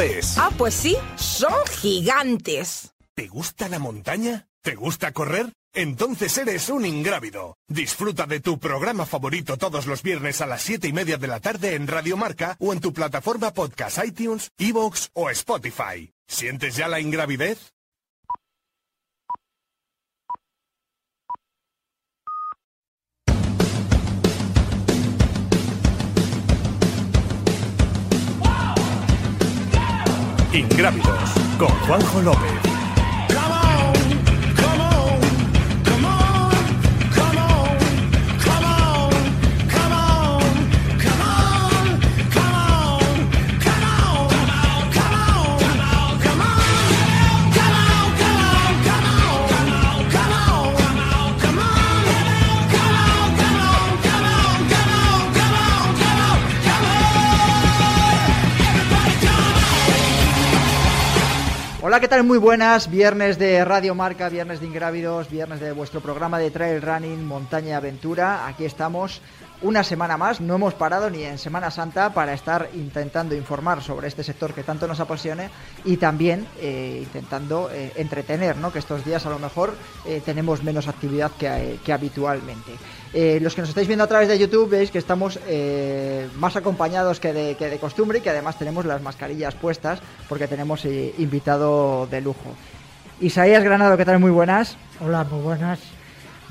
es. Ah, pues sí, son gigantes. ¿Te gusta la montaña? ¿Te gusta correr? Entonces eres un ingrávido. Disfruta de tu programa favorito todos los viernes a las 7 y media de la tarde en Radio Marca o en tu plataforma podcast iTunes, Evox o Spotify. ¿Sientes ya la ingravidez? Ingrávidos con Juanjo López. Hola, ¿qué tal? Muy buenas. Viernes de Radio Marca, viernes de Ingrávidos, viernes de vuestro programa de Trail Running, Montaña Aventura. Aquí estamos una semana más. No hemos parado ni en Semana Santa para estar intentando informar sobre este sector que tanto nos apasiona y también eh, intentando eh, entretener, ¿no? Que estos días a lo mejor eh, tenemos menos actividad que, que habitualmente. los que nos estáis viendo a través de YouTube veis que estamos más acompañados que de, que de, costumbre y que además tenemos las mascarillas puestas porque tenemos invitado de lujo. Isaías Granado, ¿qué tal? Muy buenas. Hola, muy buenas.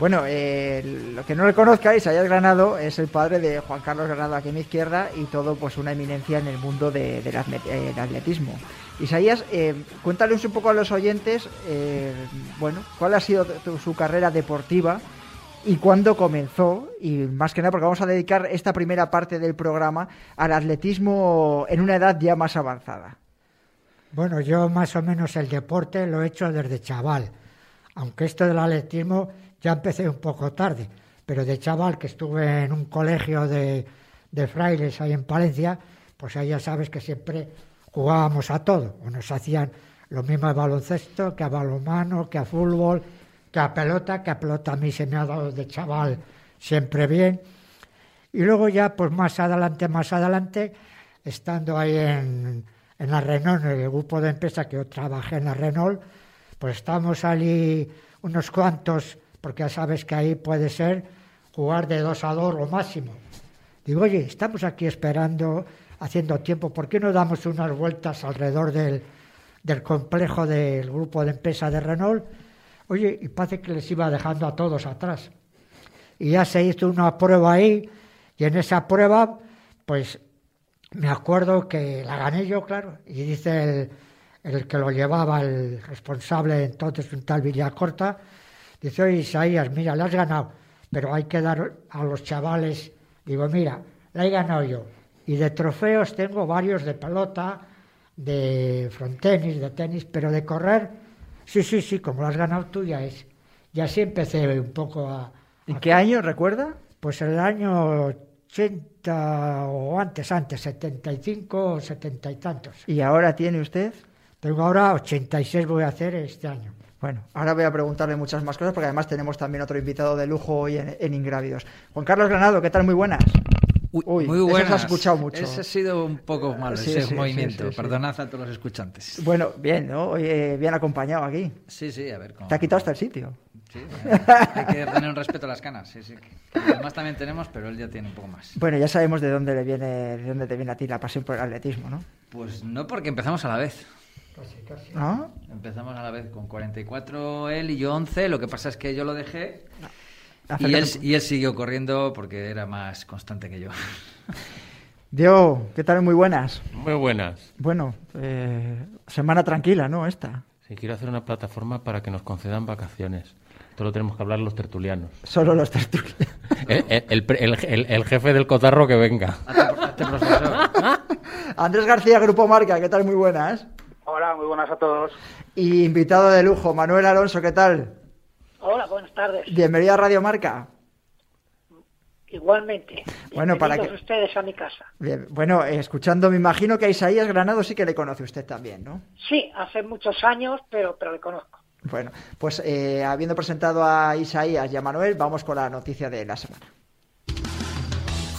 Bueno, eh, lo que no le conozcáis, Isaías Granado es el padre de Juan Carlos Granado aquí a mi izquierda y todo pues una eminencia en el mundo de, del eh, atletismo. Isaías, eh, cuéntales un poco a los oyentes, eh, bueno, cuál ha sido tu, su carrera deportiva y cuándo comenzó, y más que nada porque vamos a dedicar esta primera parte del programa al atletismo en una edad ya más avanzada. Bueno, yo más o menos el deporte lo he hecho desde chaval, aunque esto del atletismo ya empecé un poco tarde, pero de chaval que estuve en un colegio de, de frailes ahí en Palencia, pues ahí ya sabes que siempre jugábamos a todo, o nos hacían lo mismo a baloncesto, que a balonmano, que a fútbol, que a pelota, que a pelota a mí se me ha dado de chaval siempre bien. Y luego ya, pues más adelante, más adelante, estando ahí en, en la Renault, en el grupo de empresa que yo trabajé en la Renault, pues estábamos allí unos cuantos porque ya sabes que ahí puede ser jugar de dos a dos o máximo. Digo, oye, estamos aquí esperando, haciendo tiempo, ¿por qué no damos unas vueltas alrededor del, del complejo del grupo de empresa de Renault? Oye, y parece que les iba dejando a todos atrás. Y ya se hizo una prueba ahí, y en esa prueba, pues me acuerdo que la gané yo, claro, y dice el, el que lo llevaba, el responsable entonces, un tal Villacorta, Dice, Isaías, mira, la has ganado, pero hay que dar a los chavales. Digo, mira, la he ganado yo. Y de trofeos tengo varios de pelota, de frontenis, de tenis, pero de correr, sí, sí, sí, como lo has ganado tú ya es. Y así empecé un poco a... ¿En qué año, recuerda? Pues el año 80 o antes, antes, 75 o 70 y tantos. ¿Y ahora tiene usted? Tengo ahora 86 voy a hacer este año. Bueno, ahora voy a preguntarle muchas más cosas porque además tenemos también otro invitado de lujo hoy en, en Ingrávidos. Juan Carlos Granado, ¿qué tal? Muy buenas. Uy, muy buenas. Eso has escuchado mucho. Ese ha sido un poco malo, Sí, ese sí, movimiento. sí. Perdonad a todos los escuchantes. Bueno, bien, ¿no? Oye, bien acompañado aquí. Sí, sí, a ver. cómo- Te ha quitado hasta el sitio. Sí, hay que tener un respeto a las canas. Sí, sí. Además también tenemos, pero él ya tiene un poco más. Bueno, ya sabemos de dónde le viene, de dónde te viene a ti la pasión por el atletismo, ¿no? Pues no, porque empezamos a la vez. ¿No? Empezamos a la vez con 44 él y yo 11. Lo que pasa es que yo lo dejé y él, y él siguió corriendo porque era más constante que yo. Diego, ¿qué tal? Muy buenas. Muy buenas. Bueno, eh, semana tranquila, ¿no? Esta. Si quiero hacer una plataforma para que nos concedan vacaciones. Esto lo tenemos que hablar los tertulianos. Solo los tertulianos. El, el- el el- el- el jefe del cotarro que venga. Hazte, hazte profesor. Andrés García, Grupo Marca, ¿qué tal? Muy buenas. Hola, muy buenas a todos. Y invitado de lujo, Manuel Alonso, ¿qué tal? Hola, buenas tardes. Bienvenido a Radio Marca. Igualmente. Bueno, para que ustedes a mi casa. Bien, bueno, escuchando, me imagino que a Isaías Granado sí que le conoce usted también, ¿no? Sí, hace muchos años, pero, pero le conozco. Bueno, pues eh, habiendo presentado a Isaías y a Manuel, vamos con la noticia de la semana.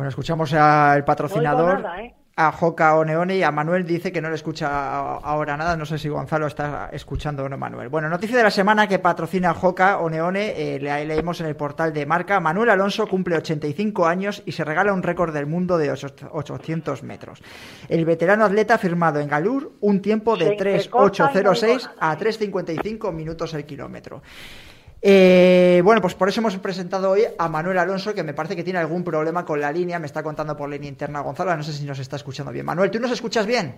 Bueno, escuchamos al patrocinador, ¿eh? a Joca Oneone y a Manuel dice que no le escucha ahora nada. No sé si Gonzalo está escuchando o no, Manuel. Bueno, noticia de la semana que patrocina Joca Oneone, eh, le leemos en el portal de marca. Manuel Alonso cumple 85 años y se regala un récord del mundo de 800 metros. El veterano atleta ha firmado en Galur un tiempo de 3.806 a 3.55 minutos el kilómetro. Eh, bueno, pues por eso hemos presentado hoy a Manuel Alonso, que me parece que tiene algún problema con la línea, me está contando por línea interna Gonzalo, no sé si nos está escuchando bien. Manuel, ¿tú nos escuchas bien?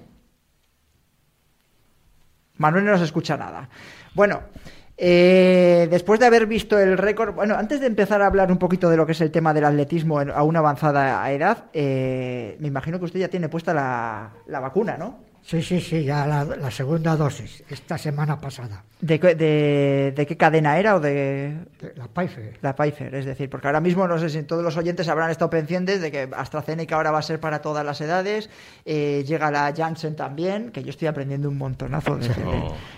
Manuel no nos escucha nada. Bueno, eh, después de haber visto el récord, bueno, antes de empezar a hablar un poquito de lo que es el tema del atletismo a una avanzada edad, eh, me imagino que usted ya tiene puesta la, la vacuna, ¿no? Sí, sí, sí, ya la, segunda dosis, esta semana pasada. ¿De, de, de qué cadena era o de...? la Pfizer. La Pfizer, es decir, porque ahora mismo no sé si todos los oyentes habrán estado pendientes de que AstraZeneca ahora va a ser para todas las edades, eh, llega la Janssen también, que yo estoy aprendiendo un montonazo de,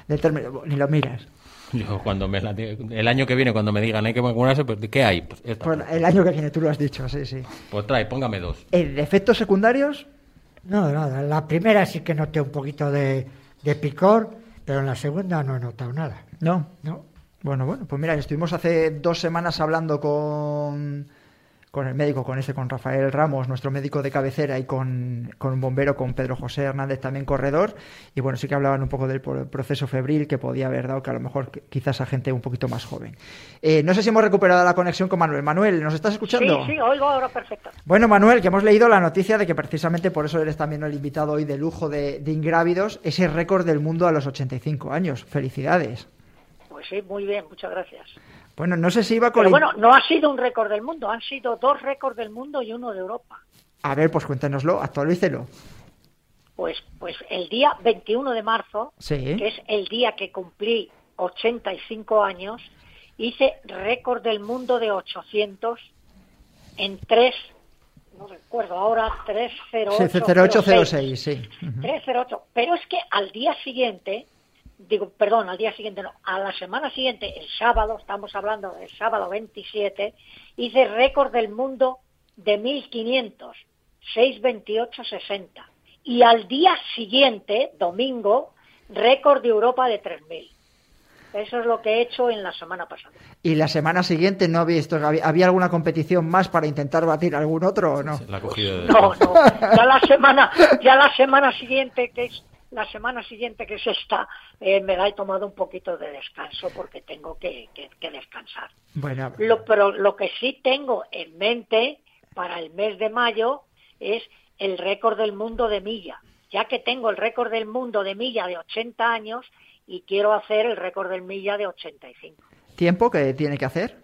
de, término, ni lo miras. Yo cuando me el año que viene cuando me digan hay que vacunarse, pues ¿qué hay? Pues, pues el año que viene tú lo has dicho, sí, sí. Pues trae, póngame dos. ¿El efectos secundarios? No, nada. La primera sí que noté un poquito de, de picor, pero en la segunda no he notado nada. No. No. Bueno, bueno, pues mira, estuvimos hace dos semanas hablando con con el médico, con ese, con Rafael Ramos, nuestro médico de cabecera, y con, con un bombero, con Pedro José Hernández, también corredor. Y bueno, sí que hablaban un poco del proceso febril que podía haber dado, que a lo mejor quizás a gente un poquito más joven. Eh, no sé si hemos recuperado la conexión con Manuel. Manuel, ¿nos estás escuchando? Sí, sí, oigo ahora perfecto. Bueno, Manuel, que hemos leído la noticia de que precisamente por eso eres también el invitado hoy de lujo de, de Ingrávidos, ese récord del mundo a los 85 años. Felicidades. Pues sí, muy bien, muchas gracias. Bueno, no sé si iba con... Pero bueno, no ha sido un récord del mundo, han sido dos récords del mundo y uno de Europa. A ver, pues cuéntanoslo, actualícelo. Pues, pues el día 21 de marzo, que es el día que cumplí 85 años, hice récord del mundo de 800 en 3, no recuerdo ahora, 30806. sí. 308. Pero es que al día siguiente digo, perdón, al día siguiente no, a la semana siguiente, el sábado, estamos hablando del sábado 27, hice récord del mundo de 1500, 628.60. Y al día siguiente, domingo, récord de Europa de 3000. Eso es lo que he hecho en la semana pasada. ¿Y la semana siguiente no había visto, había alguna competición más para intentar batir algún otro o no? No, no. Ya la semana, ya la semana siguiente, que es la semana siguiente que es esta, eh, me la he tomado un poquito de descanso porque tengo que, descansar. Bueno. Lo, pero lo que sí tengo en mente para el mes de mayo es el récord del mundo de milla, ya que tengo el récord del mundo de milla de 80 años y quiero hacer el récord del milla de 85. ¿Tiempo que tiene que hacer?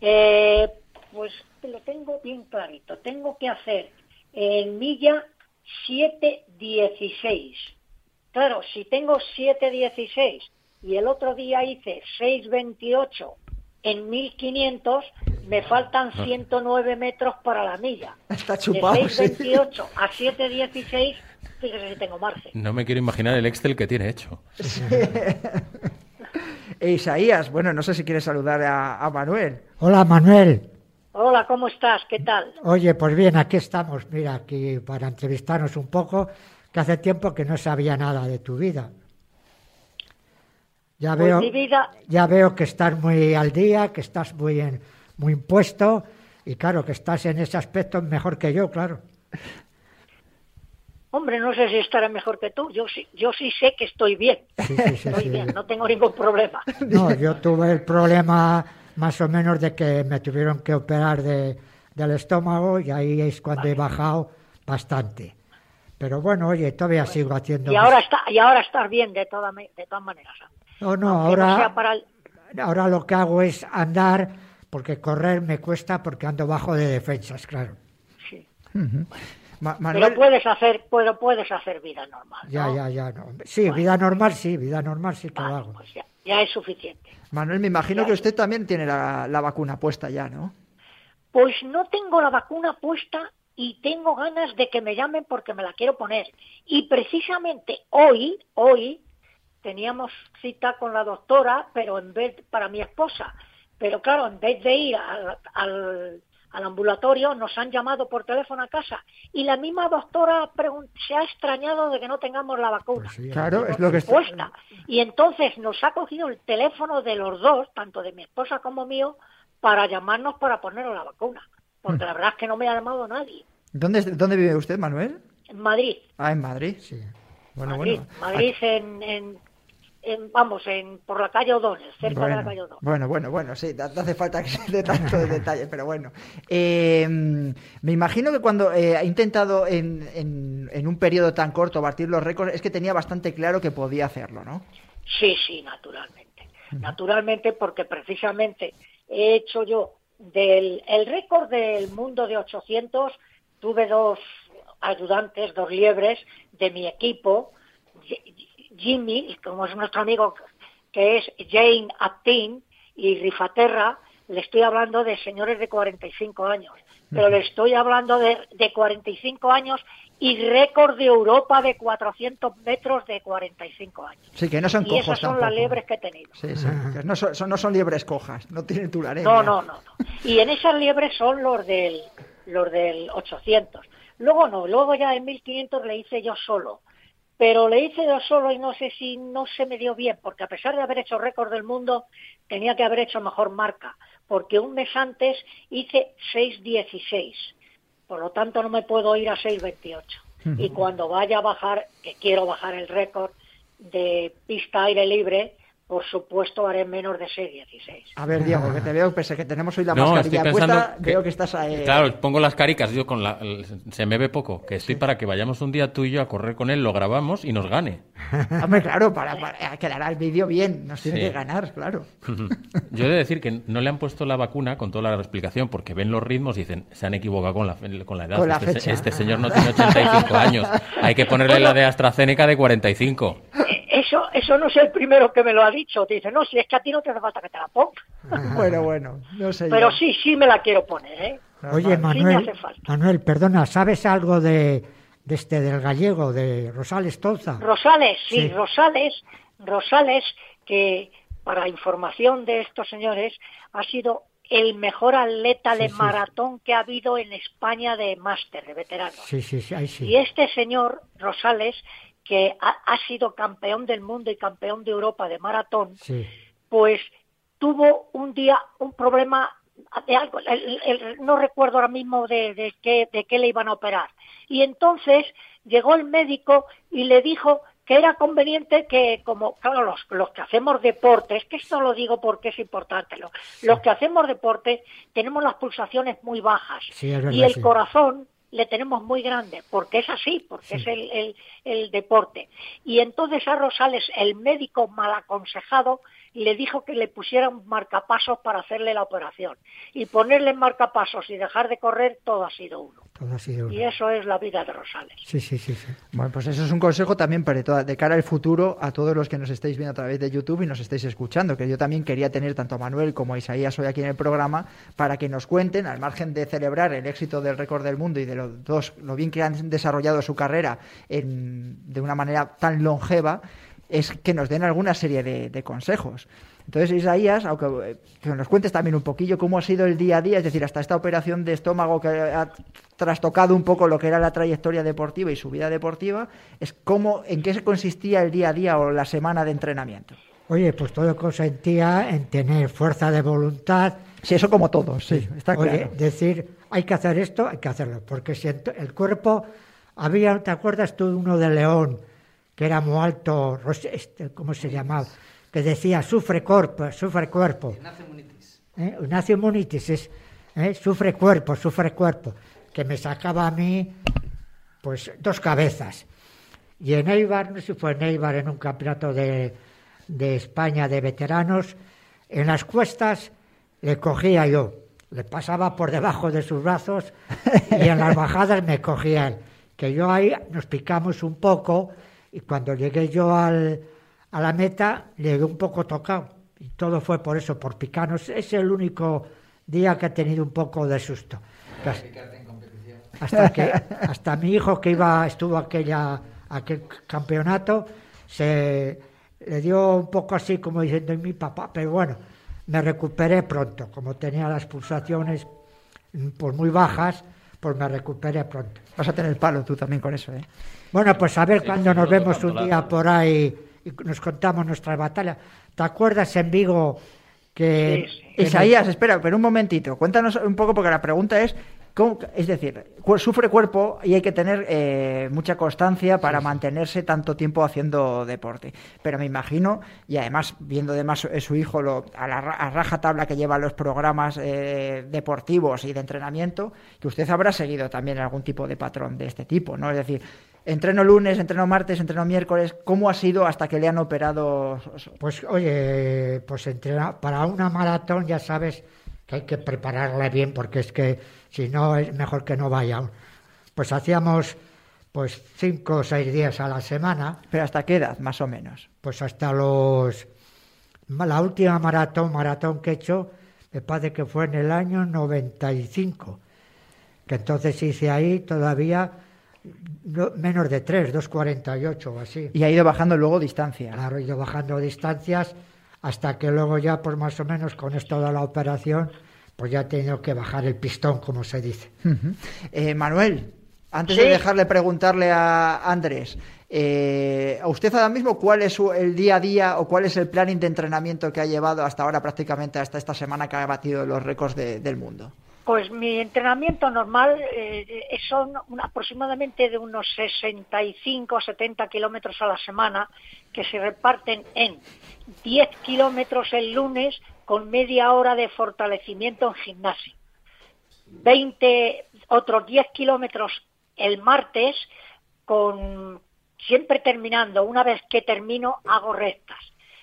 Eh, pues lo tengo bien clarito. Tengo que hacer en milla 7.16. Claro, si tengo 7.16 y el otro día hice 6.28 en 1500, me faltan 109 metros para la milla. Está chupado. De 6.28 a 7.16, fíjese si tengo margen. No me quiero imaginar el Excel que tiene hecho. Isaías, bueno, no sé si quieres saludar a Manuel. Hola, Manuel. Hola, ¿cómo estás? ¿Qué tal? Oye, pues bien, aquí estamos, mira, aquí para entrevistarnos un poco, que hace tiempo que no sabía nada de tu vida. Ya pues veo, vida... ya veo que estás muy al día, que estás muy, en, muy impuesto y claro, que estás en ese aspecto mejor que yo, claro. Hombre, no sé si estaré mejor que tú. Yo sí, yo sí sé que estoy bien. Sí, sí, sí, estoy bien, no tengo ningún problema. No, yo tuve el problema más o menos de que me tuvieron que operar de, del estómago y ahí es cuando he bajado bastante. Pero bueno, oye, todavía sigo haciendo... Y ahora está, y ahora estás bien de toda de todas maneras. No, no, Aunque ahora, el- ahora lo que hago es andar, porque correr me cuesta porque ando bajo de defensas, claro. sí. Ma- Pero puedes hacer, pero puedes hacer vida normal. Ya, ¿no? ya, ya. No. Sí, vida normal, sí, vida normal sí que Vale, hago. pues ya, ya es suficiente. Manuel, me imagino que usted también tiene la, la vacuna puesta ya, ¿no? Pues no tengo la vacuna puesta y tengo ganas de que me llamen porque me la quiero poner. Y precisamente hoy, hoy, teníamos cita con la doctora, pero en vez para mi esposa. Pero claro, en vez de ir al, al- al ambulatorio, nos han llamado por teléfono a casa. Y la misma doctora se ha extrañado de que no tengamos la vacuna. Pues sí, Claro, es lo que está... Y entonces nos ha cogido el teléfono de los dos, tanto de mi esposa como mío, para llamarnos para ponernos la vacuna. Porque la verdad es que no me ha llamado nadie. ¿Dónde, ¿Dónde vive usted, Manuel? En Madrid, Ah, en Madrid. Sí. Bueno, Madrid, bueno. Madrid en, en- en- vamos, en, por la calle O'Donnell, cerca de la calle O'Donnell. bueno, bueno, bueno, sí, no hace falta que se dé tanto de detalle, pero bueno. Eh, me imagino que cuando eh, ha intentado en, en- en un periodo tan corto batir los récords, es que tenía bastante claro que podía hacerlo, ¿no? Sí, sí, naturalmente. Naturalmente porque precisamente he hecho yo del el récord del mundo de 800, tuve dos ayudantes, dos liebres de mi equipo, Jimmy, como es nuestro amigo que es Jane Aptin y Rifaterra, le estoy hablando de señores de 45 años, pero le estoy hablando de, de 45 años y récord de Europa de 400 metros de 45 años. Sí, que no son Y cojos esas son tampoco. las liebres que he tenido. Sí, sí, que no son, son- no son liebres cojas, no tienen tularemia. No, no, no, no. Y en esas liebres son los del, los del 800. Luego no, luego ya en 1500 le hice yo solo. Pero le hice yo solo y no sé si no se me dio bien, porque a pesar de haber hecho récord del mundo, tenía que haber hecho mejor marca, porque un mes antes hice 6.16. Por lo tanto, no me puedo ir a 6.28. Y cuando vaya a bajar, que quiero bajar el récord de pista aire libre, por supuesto haré menos de 6.16. A ver, Diego, que te veo, pese que tenemos hoy la No, mascarilla estoy pensando puesta, que- veo que estás ahí. Claro, pongo las caricas, yo con la, el- se me ve poco, que estoy para que vayamos un día tú y yo a correr con él, lo grabamos y nos gane. Hombre, claro, para, para- quedará el vídeo bien, nos tiene Sí. que ganar, claro. Yo he de decir que no le han puesto la vacuna con toda la explicación, porque ven los ritmos y dicen, se han equivocado con la, con la edad. Con la este, fecha. este señor no tiene 85 años. Hay que ponerle la de AstraZeneca de 45. Eso, eso no es el primero que me lo ha dicho. Te dice, no, si es que a ti no te hace falta que te la ponga. Bueno, bueno, no sé. Pero yo. sí, sí me la quiero poner, ¿eh? Oye, Manuel, hace falta. Manuel, perdona, ¿sabes algo de, de este del gallego, de Rosales Tolza? Rosales, sí, Sí. Rosales, Rosales, que para información de estos señores, ha sido el mejor atleta de Sí, maratón que ha habido en España de máster, de veteranos. Sí, sí, sí, ahí sí. Y este señor, Rosales, que ha, ha sido campeón del mundo y campeón de Europa de maratón, Sí, pues tuvo un día un problema de algo, el- el- no recuerdo ahora mismo de, de qué, de qué le iban a operar. Y entonces llegó el médico y le dijo que era conveniente que, como, claro, los, los que hacemos deporte, es que esto lo digo porque es importante, lo- los que hacemos deporte tenemos las pulsaciones muy bajas Sí, es verdad, y el sí. corazón le tenemos muy grande, porque es así, porque es el, el- el deporte. Y entonces a Rosales, el médico mal aconsejado, le dijo que le pusieran marcapasos para hacerle la operación. Y ponerle marcapasos y dejar de correr, todo ha sido uno. Todo sido Y eso es la vida de Rosales. Sí, sí, sí, sí. Bueno, pues eso es un consejo también para toda- de cara al futuro a todos los que nos estáis viendo a través de YouTube y nos estáis escuchando, que yo también quería tener tanto a Manuel como a Isaías hoy aquí en el programa para que nos cuenten, al margen de celebrar el éxito del récord del mundo y de los dos, lo bien que han desarrollado su carrera en- de una manera tan longeva, es que nos den alguna serie de, de consejos. Entonces, Isaías, aunque eh, que nos cuentes también un poquillo cómo ha sido el día a día, es decir, hasta esta operación de estómago que ha trastocado un poco lo que era la trayectoria deportiva y su vida deportiva, es cómo, en qué se consistía el día a día o la semana de entrenamiento. Oye, pues todo consentía en tener fuerza de voluntad. Sí, eso como todos, sí, está Oye, claro. decir, hay que hacer esto, hay que hacerlo, porque si el cuerpo Había, ¿te acuerdas tú de uno de León, que era muy alto, este, ¿cómo se llamaba? Que decía, sufre cuerpo, sufre cuerpo. Ignacio Munitis. ¿Eh? Ignacio Munitis es, ¿eh? sufre cuerpo, sufre cuerpo. Que me sacaba a mí, pues, dos cabezas. Y en Eibar, no sé si fue en Eibar, en un campeonato de, de España de veteranos, en las cuestas le cogía yo, le pasaba por debajo de sus brazos y en las bajadas me cogía él. Que yo ahí nos picamos un poco y cuando llegué yo al, a la meta llegué un poco tocado. Y todo fue por eso, por picarnos. Es el único día que he tenido un poco de susto. Hasta que hasta mi hijo que iba estuvo aquella aquel campeonato se le dio un poco así como diciendo mi papá, pero bueno, me recuperé pronto, como tenía las pulsaciones pues muy bajas, pues me recuperé pronto. Vas a tener palo tú también con eso, ¿eh? Bueno, pues a ver cuando nos vemos un día por ahí y nos contamos nuestra batalla. ¿Te acuerdas en Vigo que... Isaías, espera, pero un momentito, cuéntanos un poco porque la pregunta es es decir, sufre cuerpo y hay que tener eh, mucha constancia para mantenerse tanto tiempo haciendo deporte. Pero me imagino, y además viendo además eh, su hijo lo, a la raja tabla que lleva los programas eh, deportivos y de entrenamiento, que usted habrá seguido también algún tipo de patrón de este tipo, ¿no? Es decir, entreno lunes, entreno martes, entreno miércoles, ¿cómo ha sido hasta que le han operado? Pues oye, pues entrena, para una maratón ya sabes que hay que prepararla bien porque es que si no es mejor que no vaya. Pues hacíamos pues cinco o seis días a la semana. ¿Pero hasta qué edad, más o menos? Pues hasta los... La última maratón, maratón que he hecho, me parece que fue en el año 95, que entonces hice ahí todavía menos de tres, 2.48 o así. Y ha ido bajando luego distancia. Claro, he ido bajando distancias hasta que luego ya, pues más o menos con esto de la operación, pues ya he tenido que bajar el pistón, como se dice. Eh, Manuel, antes de dejarle preguntarle a Andrés, eh, ¿a usted ahora mismo cuál es el día a día o cuál es el planning de entrenamiento que ha llevado hasta ahora, prácticamente hasta esta semana que ha batido los récords del mundo? Pues mi entrenamiento normal eh, son aproximadamente de unos 65 o 70 kilómetros a la semana que se reparten en 10 kilómetros el lunes con media hora de fortalecimiento en gimnasio. 20, otros 10 kilómetros el martes con siempre terminando, una vez que termino hago rectas.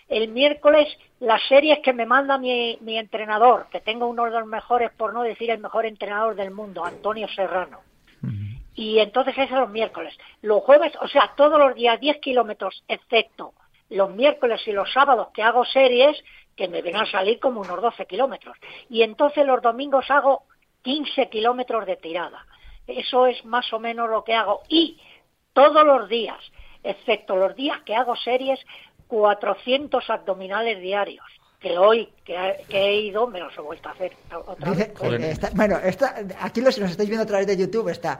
El miércoles las series que me manda mi, mi entrenador, que tengo uno de los mejores, por no decir el mejor entrenador del mundo, Antonio Serrano. Y entonces eso los miércoles. Los jueves, o sea, todos los días 10 kilómetros, excepto los miércoles y los sábados que hago series, que me ven a salir como unos 12 kilómetros. Y entonces los domingos hago 15 kilómetros de tirada. Eso es más o menos lo que hago. Y todos los días, excepto los días que hago series, 400 abdominales diarios que hoy que, he ido me los he vuelto a hacer otra vez. Bueno, aquí los, los estáis viendo a través de YouTube está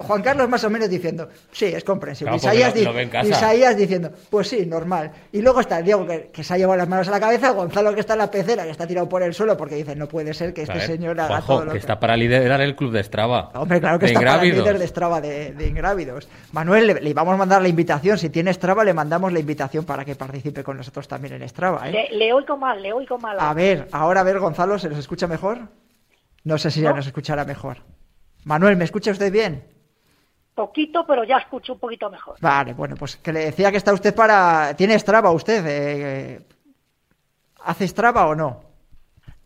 Juan Carlos más o menos diciendo, sí, es comprensible. Isaías, diciendo, pues sí, normal. Y luego está Diego que, se ha llevado las manos a la cabeza, Gonzalo que está en la pecera, que está tirado por el suelo porque dice, no puede ser que este señor haga todo lo que... está para liderar el club de Strava. Hombre, claro que está para líder de Strava de, ingrávidos. Manuel, le, le, vamos a mandar la invitación. Si tiene Strava, le mandamos la invitación para que participe con nosotros también en Strava. ¿eh? Le, oigo mal, le oigo mal. A ver, ahora a ver, Gonzalo, ¿se nos escucha mejor? No sé si ya nos escuchará mejor. Manuel, ¿me escucha usted bien? Poquito, pero ya escucho un poquito mejor. Vale, bueno, pues que le decía que está usted para... ¿Tiene Strava usted? Eh, ¿Hace Strava o no?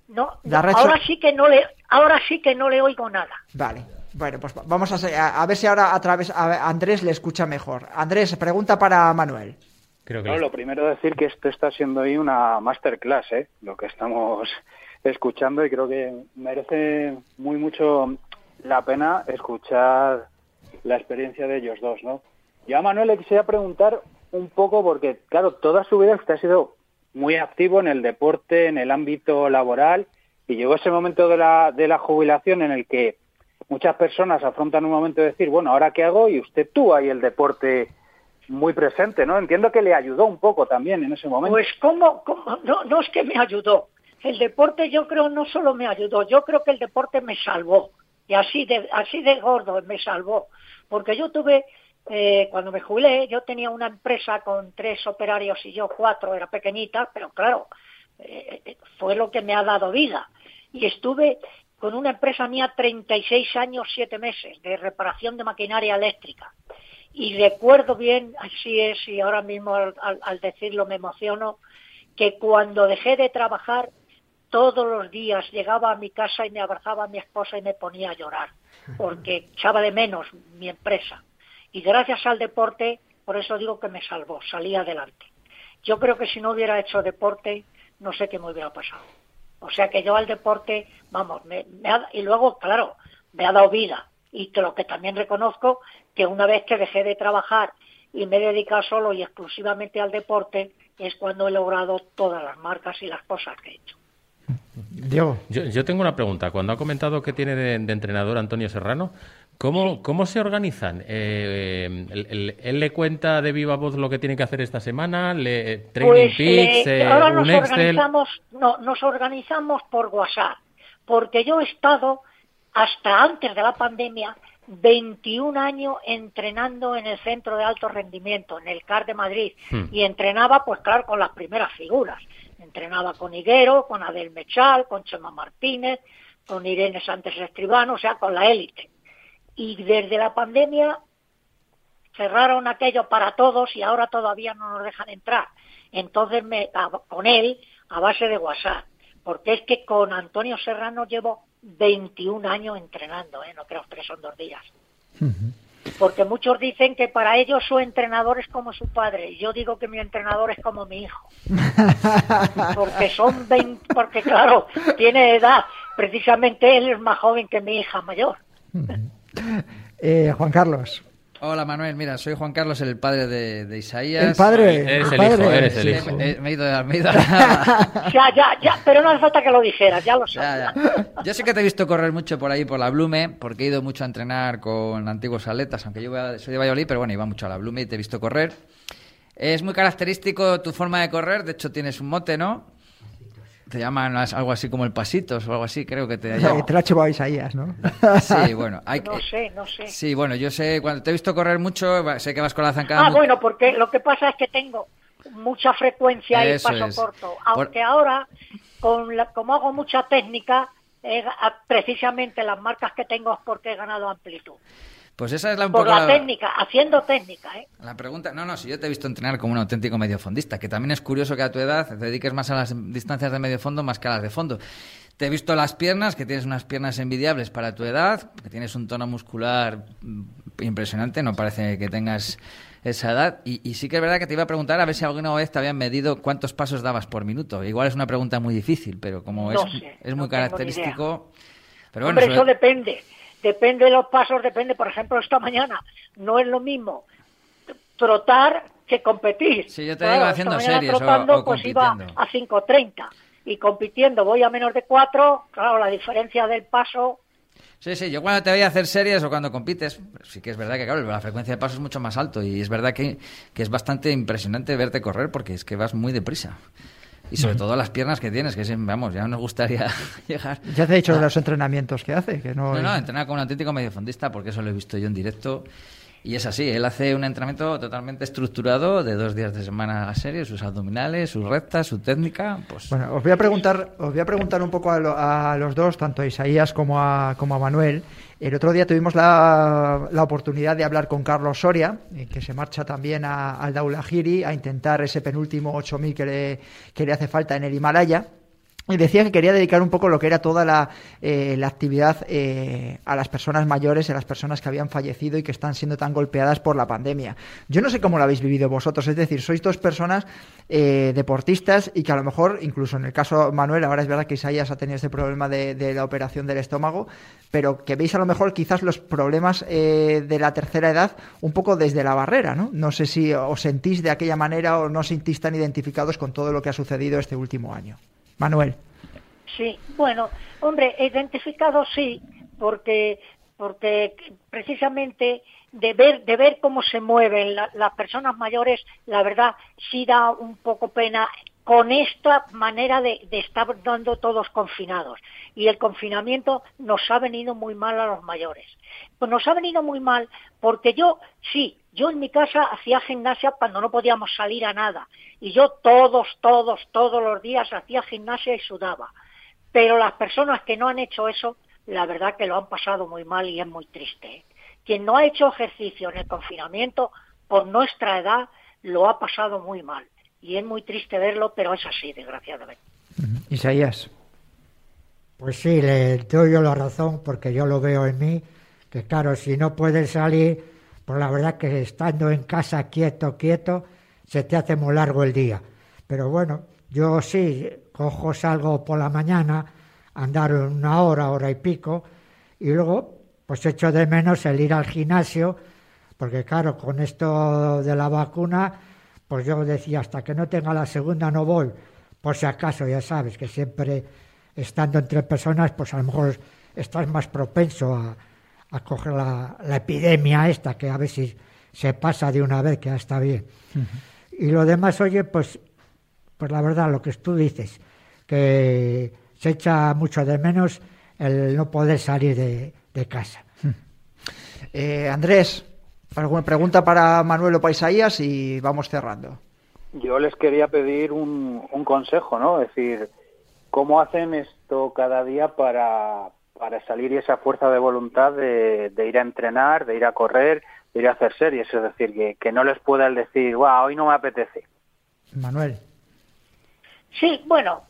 No, ahora sí que no le, ahora sí que no le oigo nada. Vale, bueno, pues vamos a, a ver si ahora a través a Andrés le escucha mejor. Andrés, pregunta para Manuel. Creo que lo primero decir que esto está siendo hoy una masterclass, ¿eh? lo que estamos escuchando y creo que merece muy mucho la pena escuchar la experiencia de ellos dos, ¿no? Yo a Manuel le quisiera preguntar un poco porque, claro, toda su vida usted ha sido muy activo en el deporte, en el ámbito laboral, y llegó ese momento de la, de la jubilación en el que muchas personas afrontan un momento de decir, bueno, ¿ahora qué hago? Y usted tuvo ahí el deporte muy presente, ¿no? Entiendo que le ayudó un poco también en ese momento. Pues, ¿cómo? No, no es que me ayudó. El deporte yo creo no solo me ayudó, yo creo que el deporte me salvó. Y así de, así de gordo me salvó porque yo tuve, eh, cuando me jubilé, yo tenía una empresa con tres operarios y yo cuatro, era pequeñita, pero claro, eh, eh, fue lo que me ha dado vida. Y estuve con una empresa mía 36 años, 7 meses, de reparación de maquinaria eléctrica. Y recuerdo bien, así es, y ahora mismo al, al decirlo me emociono, que cuando dejé de trabajar, todos los días llegaba a mi casa y me abrazaba a mi esposa y me ponía a llorar, porque echaba de menos mi empresa. Y gracias al deporte, por eso digo que me salvó, salí adelante. Yo creo que si no hubiera hecho deporte, no sé qué me hubiera pasado. O sea que yo al deporte, vamos, me, y luego, claro, me ha dado vida. Y que lo que también reconozco, que una vez que dejé de trabajar y me he dedicado solo y exclusivamente al deporte, es cuando he logrado todas las marcas y las cosas que he hecho. Diego. Yo, tengo una pregunta. Cuando ha comentado que tiene de, entrenador Antonio Serrano, ¿cómo, ¿cómo se organizan? Eh, él, le cuenta de viva voz lo que tiene que hacer esta semana? ¿Le, training pues, peaks, eh, ahora nos Organizamos, no, nos organizamos por WhatsApp, porque yo he estado hasta antes de la pandemia 21 años entrenando en el centro de alto rendimiento, en el CAR de Madrid, hmm. y entrenaba, pues claro, con las primeras figuras. Entrenaba con Higuero, con Adel Mechal, con Chema Martínez, con Irene Sánchez Escribano, o sea, con la élite. Y desde la pandemia cerraron aquello para todos y ahora todavía no nos dejan entrar. Entonces, me, con él, a base de WhatsApp, porque es que con Antonio Serrano llevo 21 años entrenando, ¿eh? no creo que son dos días. Porque muchos dicen que para ellos su entrenador es como su padre. Y yo digo que mi entrenador es como mi hijo. porque son 20, porque claro, tiene edad. Precisamente él es más joven que mi hija mayor. Eh, Juan Carlos. Hola Manuel, mira, soy Juan Carlos, el padre de, Isaías. El padre. Eres el, hijo, eres el hijo. me, he ido, me he ido ya, ya, ya, pero no hace falta que lo dijeras, ya lo sé. Yo sé que te he visto correr mucho por ahí, por la Blume, porque he ido mucho a entrenar con antiguos atletas, aunque yo soy de Valladolid, pero bueno, iba mucho a la Blume y te he visto correr. Es muy característico tu forma de correr, de hecho tienes un mote, ¿no? Te llaman algo así como el Pasitos o algo así, creo que te llaman. te lo ha hecho Isaías, ¿no? sí, bueno. Hay no sé, no sé. Sí, bueno, yo sé, cuando te he visto correr mucho, sé que vas con la zancada. Ah, bueno, porque lo que pasa es que tengo mucha frecuencia y paso corto. Aunque ahora, con como hago mucha técnica, precisamente las marcas que tengo es porque he ganado amplitud. Pues esa es la un Por la, técnica, haciendo técnica, ¿eh? La pregunta, no, no, si yo te he visto entrenar como un auténtico mediofondista, que también es curioso que a tu edad te dediques más a las distancias de medio fondo más que a las de fondo. Te he visto las piernas, que tienes unas piernas envidiables para tu edad, que tienes un tono muscular impresionante, no parece que tengas esa edad. Y, sí que es verdad que te iba a preguntar a ver si alguna vez te habían medido cuántos pasos dabas por minuto. Igual es una pregunta muy difícil, pero como es, es muy característico... Pero bueno, eso depende depende de los pasos, depende, por ejemplo, esta mañana no es lo mismo trotar que competir. Sí, yo te digo haciendo series trotando, pues iba a 5.30 y compitiendo voy a menos de 4, claro, la diferencia del paso... Sí, sí, yo cuando te voy a hacer series o cuando compites, sí que es verdad que, claro, la frecuencia de paso es mucho más alto y es verdad que, que es bastante impresionante verte correr porque es que vas muy deprisa. Y sobre todo las piernas que tienes, que vamos, ya nos gustaría llegar. Ya te he dicho de los entrenamientos que hace. Que no, no, no, entrena con un auténtico mediofondista porque eso lo he visto yo en directo. Y es así, él hace un entrenamiento totalmente estructurado de dos días de semana a serie, sus abdominales, sus rectas, su técnica. Pues... Bueno, os voy a preguntar, os voy a preguntar un poco a, a los dos, tanto a Isaías como a, como a Manuel, el otro día tuvimos la, oportunidad de hablar con Carlos Soria, eh, que se marcha también al Daulahiri a intentar ese penúltimo 8.000 que le, que le hace falta en el Himalaya. Y decía que quería dedicar un poco lo que era toda la, eh, actividad eh, a las personas mayores, a las personas que habían fallecido y que están siendo tan golpeadas por la pandemia. Yo no sé cómo lo habéis vivido vosotros, es decir, sois dos personas eh, deportistas y que a lo mejor, incluso en el caso Manuel, ahora es verdad que Isaías ha tenido este problema de, la operación del estómago, pero que veis a lo mejor quizás los problemas de la tercera edad un poco desde la barrera, ¿no? No sé si os sentís de aquella manera o no os sentís tan identificados con todo lo que ha sucedido este último año. Manuel. Sí, bueno, hombre, identificado sí, porque porque precisamente de ver de ver cómo se mueven las personas mayores, la verdad sí da un poco pena con esta manera de, estar dando todos confinados. Y el confinamiento nos ha venido muy mal a los mayores. Pues nos ha venido muy mal porque yo, sí, yo en mi casa hacía gimnasia cuando no podíamos salir a nada. Y yo todos, todos, todos los días hacía gimnasia y sudaba. Pero las personas que no han hecho eso, la verdad que lo han pasado muy mal y es muy triste. ¿eh? Quien no ha hecho ejercicio en el confinamiento, por nuestra edad, lo ha pasado muy mal y es muy triste verlo, pero es así, desgraciadamente. Isaías. Pues sí, le doy yo la razón porque yo lo veo en mí, que claro, si no puedes salir, pues la verdad que estando en casa quieto, quieto, se te hace muy largo el día. Pero bueno, yo sí, cojo, salgo por la mañana, andar una hora, hora y pico, y luego pues echo de menos el ir al gimnasio, porque claro, con esto de la vacuna, pues yo decía, hasta que no tenga la segunda no voy, por si acaso, ya sabes, que siempre estando entre personas, pues a lo mejor estás más propenso a, coger la, epidemia esta, que a si se pasa de una vez, que ya está bien. Y lo demás, oye, pues, pues la verdad, lo que tú dices, que se echa mucho de menos el no poder salir de, casa. Eh, Andrés, ¿Alguna pregunta para Manuel o Paisaías y vamos cerrando? Yo les quería pedir un, consejo, ¿no? Es decir, ¿cómo hacen esto cada día para, para salir y esa fuerza de voluntad de, ir a entrenar, de ir a correr, de ir a hacer series? Es decir, que, que no les puedan decir, wow, hoy no me apetece. Manuel. Sí, bueno,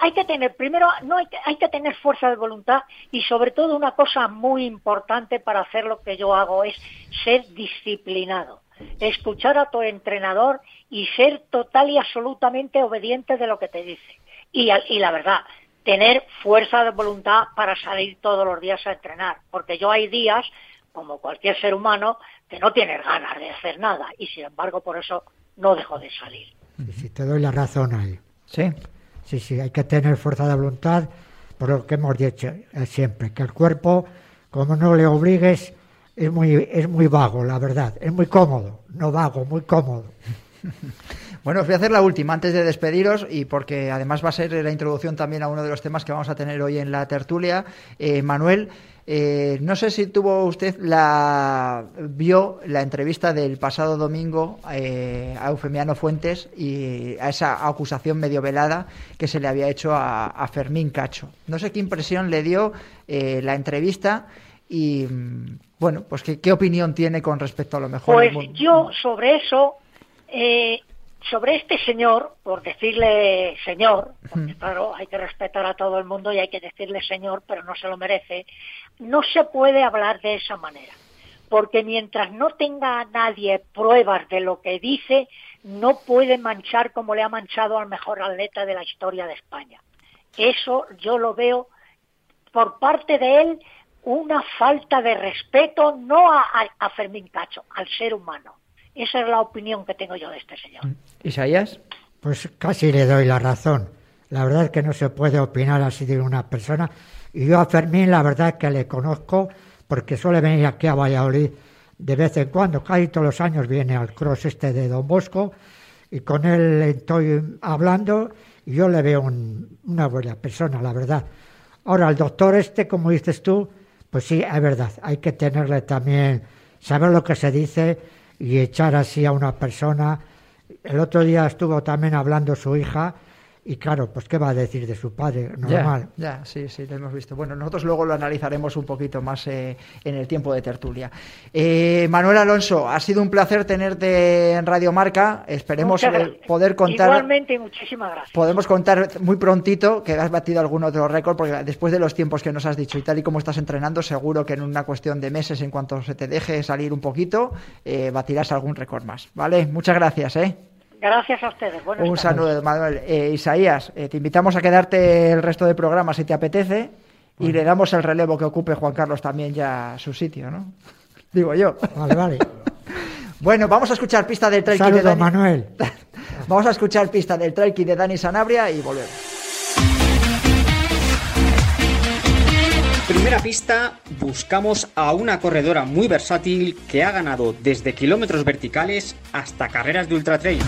hay que tener, primero, no hay que, hay que tener fuerza de voluntad y sobre todo una cosa muy importante para hacer lo que yo hago es ser disciplinado, escuchar a tu entrenador y ser total y absolutamente obediente de lo que te dice. Y, y la verdad, tener fuerza de voluntad para salir todos los días a entrenar, porque yo hay días, como cualquier ser humano, que no tienes ganas de hacer nada y sin embargo por eso no dejo de salir. Si te doy la razón ahí. Sí. Sí, sí, hay que tener fuerza de voluntad, por lo que hemos dicho eh, siempre, que el cuerpo, como no le obligues, es muy, es muy vago, la verdad, es muy cómodo, no vago, muy cómodo. Bueno, os voy a hacer la última antes de despediros y porque además va a ser la introducción también a uno de los temas que vamos a tener hoy en la tertulia. Eh, Manuel, eh, no sé si tuvo usted la vio la entrevista del pasado domingo eh, a Eufemiano Fuentes y a esa acusación medio velada que se le había hecho a, Fermín Cacho. No sé qué impresión le dio la entrevista y mm, bueno, pues qué, opinión tiene con respecto a lo mejor. Pues yo sobre eso sobre este señor, por decirle señor, porque claro, hay que respetar a todo el mundo y hay que decirle señor, pero no se lo merece, no se puede hablar de esa manera. Porque mientras no tenga nadie pruebas de lo que dice, no puede manchar como le ha manchado al mejor atleta de la historia de España. Eso yo lo veo por parte de él una falta de respeto no a, a Fermín Cacho, al ser humano. Esa es la opinión que tengo yo de este señor. ¿Isaías? Pues casi le doy la razón. La verdad es que no se puede opinar así de una persona. Y yo a Fermín, la verdad que le conozco porque suele venir aquí a Valladolid de vez en cuando. Casi todos los años viene al cross este de Don Bosco y con él estoy hablando y yo le veo una buena persona, la verdad. Ahora, el doctor este, como dices tú, pues sí, es verdad, hay que tenerle también, saber lo que se dice y echar así a una persona. El otro día estuvo también hablando su hija y claro, pues ¿qué va a decir de su padre? Normal. Ya, sí, sí, lo hemos visto. Bueno, nosotros luego lo analizaremos un poquito más eh, en el tiempo de tertulia. Eh, Manuel Alonso, ha sido un placer tenerte en Radio Marca. Esperemos eh, poder contar. Igualmente, muchísimas gracias. Podemos contar muy prontito que has batido algún otro récord, porque después de los tiempos que nos has dicho y tal y como estás entrenando, seguro que en una cuestión de meses, en cuanto se te deje salir un poquito, batirás algún récord más. ¿Vale? Muchas gracias, ¿eh? Gracias a ustedes. Un saludo, Manuel. Eh, Isaías, eh, te invitamos a quedarte el resto del programa si te apetece y le damos el relevo que ocupe Juan Carlos también ya su sitio, ¿no? Digo yo. Vale, vale. bueno, vamos a escuchar pista del trail de Dani. Manuel. vamos a escuchar pista del trail de Dani Sanabria y volvemos. Primera pista, buscamos a una corredora muy versátil que ha ganado desde kilómetros verticales hasta carreras de ultra trail.